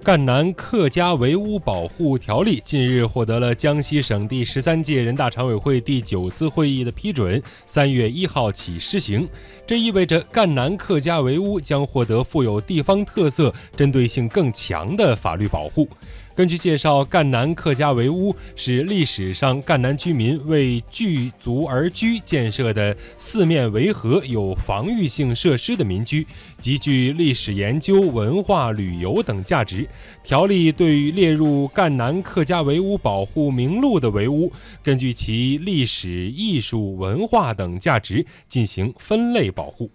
《赣南客家围屋保护条例》近日获得了江西省第十三届人大常委会第九次会议的批准，三月一号起施行。这意味着赣南客家围屋将获得富有地方特色、针对性更强的法律保护。根据介绍，赣南客家围屋是历史上赣南居民为聚族而居建设的四面围合、有防御性设施的民居，极具历史研究、文化旅游等价值。条例对于列入赣南客家围屋保护名录的围屋，根据其历史、艺术、文化等价值进行分类保护。